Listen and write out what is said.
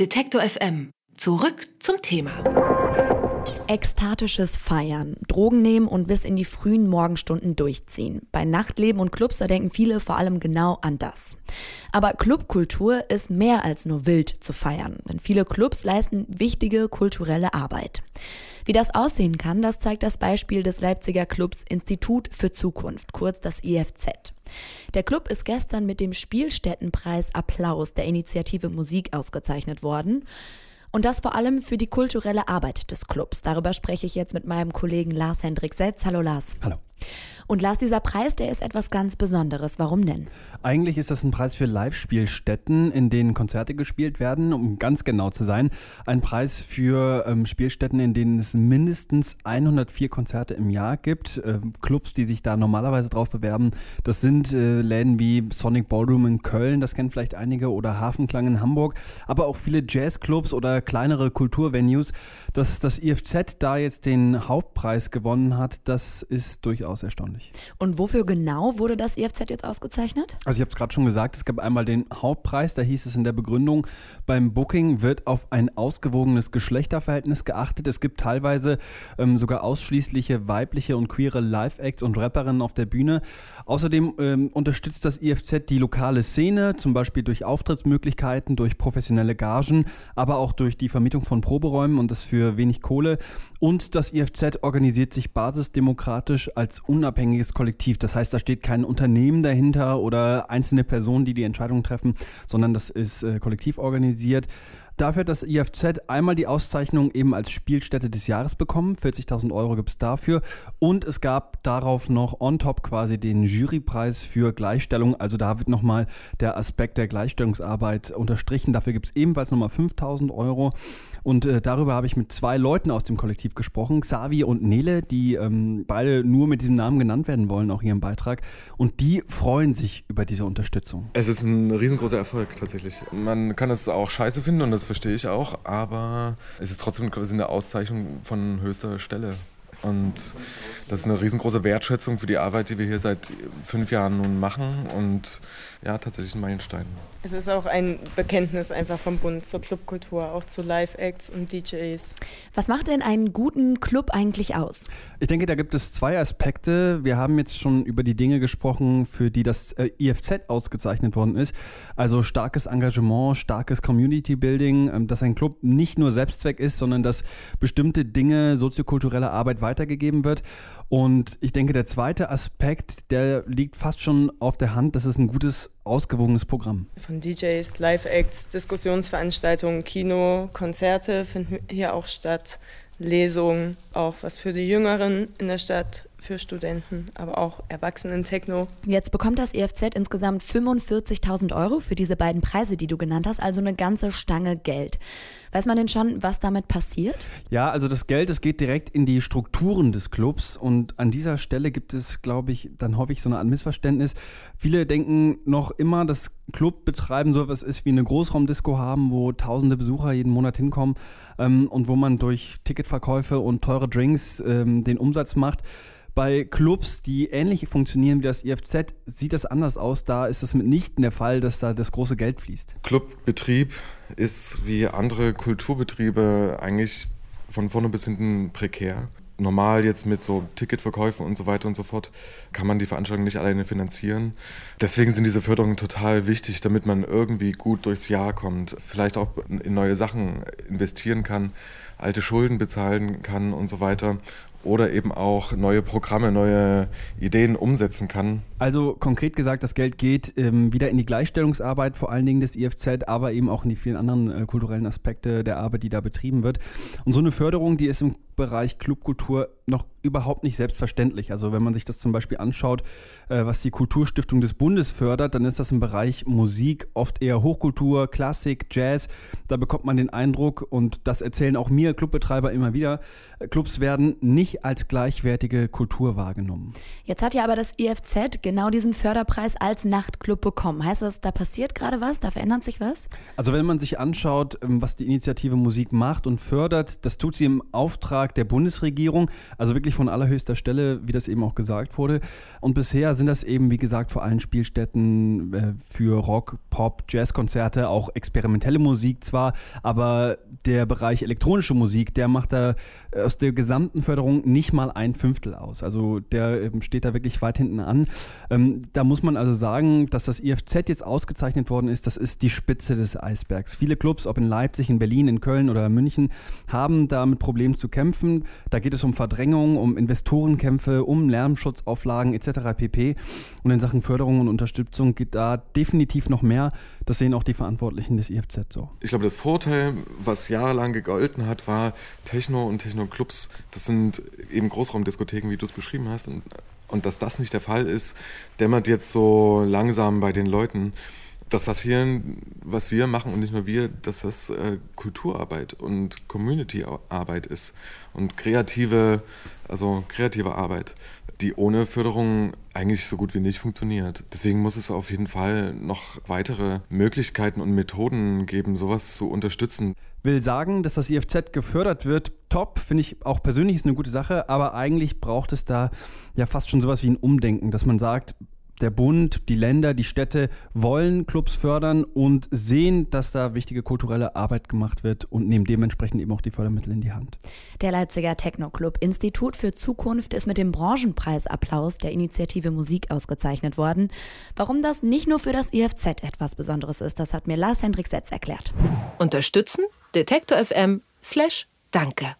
Detektor FM. Zurück zum Thema. Ekstatisches Feiern, Drogen nehmen und bis in die frühen Morgenstunden durchziehen. Bei Nachtleben und Clubs, da denken viele vor allem genau an das. Aber Clubkultur ist mehr als nur wild zu feiern, denn viele Clubs leisten wichtige kulturelle Arbeit. Wie das aussehen kann, das zeigt das Beispiel des Leipziger Clubs Institut für Zukunft, kurz das IFZ. Der Club ist gestern mit dem Spielstättenpreis Applaus der Initiative Musik ausgezeichnet worden. Und das vor allem für die kulturelle Arbeit des Clubs. Darüber spreche ich jetzt mit meinem Kollegen Lars Hendrik Setz. Hallo Lars. Hallo. Und Lars, dieser Preis, der ist etwas ganz Besonderes. Warum denn? Eigentlich ist das ein Preis für Live-Spielstätten, in denen Konzerte gespielt werden, um ganz genau zu sein. Ein Preis für ähm, Spielstätten, in denen es mindestens 104 Konzerte im Jahr gibt. Äh, Clubs, die sich da normalerweise drauf bewerben, das sind äh, Läden wie Sonic Ballroom in Köln, das kennen vielleicht einige, oder Hafenklang in Hamburg, aber auch viele Jazzclubs oder kleinere Kulturvenues. Dass das IFZ da jetzt den Hauptpreis gewonnen hat, das ist durchaus erstaunlich erstaunlich. Und wofür genau wurde das IFZ jetzt ausgezeichnet? Also ich habe es gerade schon gesagt, es gab einmal den Hauptpreis, da hieß es in der Begründung, beim Booking wird auf ein ausgewogenes Geschlechterverhältnis geachtet. Es gibt teilweise ähm, sogar ausschließliche weibliche und queere Live-Acts und Rapperinnen auf der Bühne. Außerdem ähm, unterstützt das IFZ die lokale Szene, zum Beispiel durch Auftrittsmöglichkeiten, durch professionelle Gagen, aber auch durch die Vermietung von Proberäumen und das für wenig Kohle. Und das IFZ organisiert sich basisdemokratisch als unabhängiges Kollektiv. Das heißt, da steht kein Unternehmen dahinter oder einzelne Personen, die die Entscheidungen treffen, sondern das ist äh, kollektiv organisiert. Dafür hat das IFZ einmal die Auszeichnung eben als Spielstätte des Jahres bekommen. 40.000 Euro gibt es dafür. Und es gab darauf noch on top quasi den Jurypreis für Gleichstellung. Also da wird nochmal der Aspekt der Gleichstellungsarbeit unterstrichen. Dafür gibt es ebenfalls nochmal 5.000 Euro. Und äh, darüber habe ich mit zwei Leuten aus dem Kollektiv gesprochen, Xavi und Nele, die ähm, beide nur mit diesem Namen genannt werden wollen, auch ihrem Beitrag. Und die freuen sich über diese Unterstützung. Es ist ein riesengroßer Erfolg tatsächlich. Man kann es auch scheiße finden und das verstehe ich auch, aber es ist trotzdem quasi eine Auszeichnung von höchster Stelle. Und das ist eine riesengroße Wertschätzung für die Arbeit, die wir hier seit fünf Jahren nun machen und ja, tatsächlich ein Meilenstein. Es ist auch ein Bekenntnis einfach vom Bund zur Clubkultur, auch zu Live-Acts und DJs. Was macht denn einen guten Club eigentlich aus? Ich denke, da gibt es zwei Aspekte. Wir haben jetzt schon über die Dinge gesprochen, für die das äh, IFZ ausgezeichnet worden ist. Also starkes Engagement, starkes Community Building, ähm, dass ein Club nicht nur Selbstzweck ist, sondern dass bestimmte Dinge, soziokulturelle Arbeit weitergegeben wird. Und ich denke, der zweite Aspekt, der liegt fast schon auf der Hand, das ist ein gutes ausgewogenes Programm. Von DJs, Live-Acts, Diskussionsveranstaltungen, Kino, Konzerte finden hier auch statt, Lesungen, auch was für die Jüngeren in der Stadt, für Studenten, aber auch Erwachsenen-Techno. Jetzt bekommt das EFZ insgesamt 45.000 Euro für diese beiden Preise, die du genannt hast, also eine ganze Stange Geld. Weiß man denn schon, was damit passiert? Ja, also das Geld, das geht direkt in die Strukturen des Clubs und an dieser Stelle gibt es, glaube ich, dann hoffe ich, so eine Art Missverständnis. Viele denken noch immer, dass Clubbetreiben so etwas ist wie eine Großraumdisco haben, wo tausende Besucher jeden Monat hinkommen ähm, und wo man durch Ticketverkäufe und teure Drinks ähm, den Umsatz macht. Bei Clubs, die ähnlich funktionieren wie das IFZ, sieht das anders aus. Da ist es mitnichten der Fall, dass da das große Geld fließt. Clubbetrieb ist wie andere Kulturbetriebe eigentlich von vorne bis hinten prekär. Normal jetzt mit so Ticketverkäufen und so weiter und so fort kann man die Veranstaltung nicht alleine finanzieren. Deswegen sind diese Förderungen total wichtig, damit man irgendwie gut durchs Jahr kommt, vielleicht auch in neue Sachen investieren kann, alte Schulden bezahlen kann und so weiter oder eben auch neue Programme, neue Ideen umsetzen kann. Also konkret gesagt, das Geld geht ähm, wieder in die Gleichstellungsarbeit, vor allen Dingen des IFZ, aber eben auch in die vielen anderen äh, kulturellen Aspekte der Arbeit, die da betrieben wird. Und so eine Förderung, die ist im Bereich Clubkultur noch überhaupt nicht selbstverständlich. Also wenn man sich das zum Beispiel anschaut, äh, was die Kulturstiftung des Bundes fördert, dann ist das im Bereich Musik oft eher Hochkultur, Klassik, Jazz. Da bekommt man den Eindruck, und das erzählen auch mir Clubbetreiber immer wieder, äh, Clubs werden nicht als gleichwertige Kultur wahrgenommen. Jetzt hat ja aber das IFZ genau diesen Förderpreis als Nachtclub bekommen. Heißt das, da passiert gerade was? Da verändert sich was? Also wenn man sich anschaut, ähm, was die Initiative Musik macht und fördert, das tut sie im Auftrag der Bundesregierung, also wirklich von allerhöchster Stelle, wie das eben auch gesagt wurde. Und bisher sind das eben, wie gesagt, vor allem Spielstätten äh, für Rock, Pop, Jazzkonzerte, auch experimentelle Musik zwar, aber der Bereich elektronische Musik, der macht da äh, aus der gesamten Förderung nicht mal ein Fünftel aus. Also der ähm, steht da wirklich weit hinten an. Ähm, da muss man also sagen, dass das IFZ jetzt ausgezeichnet worden ist, das ist die Spitze des Eisbergs. Viele Clubs, ob in Leipzig, in Berlin, in Köln oder München, haben da mit Problemen zu kämpfen. Da geht es um Verdrängung, um Investorenkämpfe, um Lärmschutzauflagen etc. pp. Und in Sachen Förderung und Unterstützung geht da definitiv noch mehr. Das sehen auch die Verantwortlichen des IFZ so. Ich glaube, das Vorteil, was jahrelang gegolten hat, war Techno und Techno-Clubs. Das sind eben Großraumdiskotheken, wie du es beschrieben hast. Und, und dass das nicht der Fall ist, dämmert jetzt so langsam bei den Leuten dass das hier, was wir machen und nicht nur wir, dass das äh, Kulturarbeit und Community-Arbeit ist und kreative, also kreative Arbeit, die ohne Förderung eigentlich so gut wie nicht funktioniert. Deswegen muss es auf jeden Fall noch weitere Möglichkeiten und Methoden geben, sowas zu unterstützen. Will sagen, dass das IFZ gefördert wird, top, finde ich auch persönlich ist eine gute Sache, aber eigentlich braucht es da ja fast schon sowas wie ein Umdenken, dass man sagt, der Bund, die Länder, die Städte wollen Clubs fördern und sehen, dass da wichtige kulturelle Arbeit gemacht wird und nehmen dementsprechend eben auch die Fördermittel in die Hand. Der Leipziger Techno-Club Institut für Zukunft ist mit dem Branchenpreisapplaus der Initiative Musik ausgezeichnet worden. Warum das nicht nur für das IFZ etwas Besonderes ist, das hat mir Lars Hendrik Setz erklärt. Unterstützen Detektor FM slash Danke.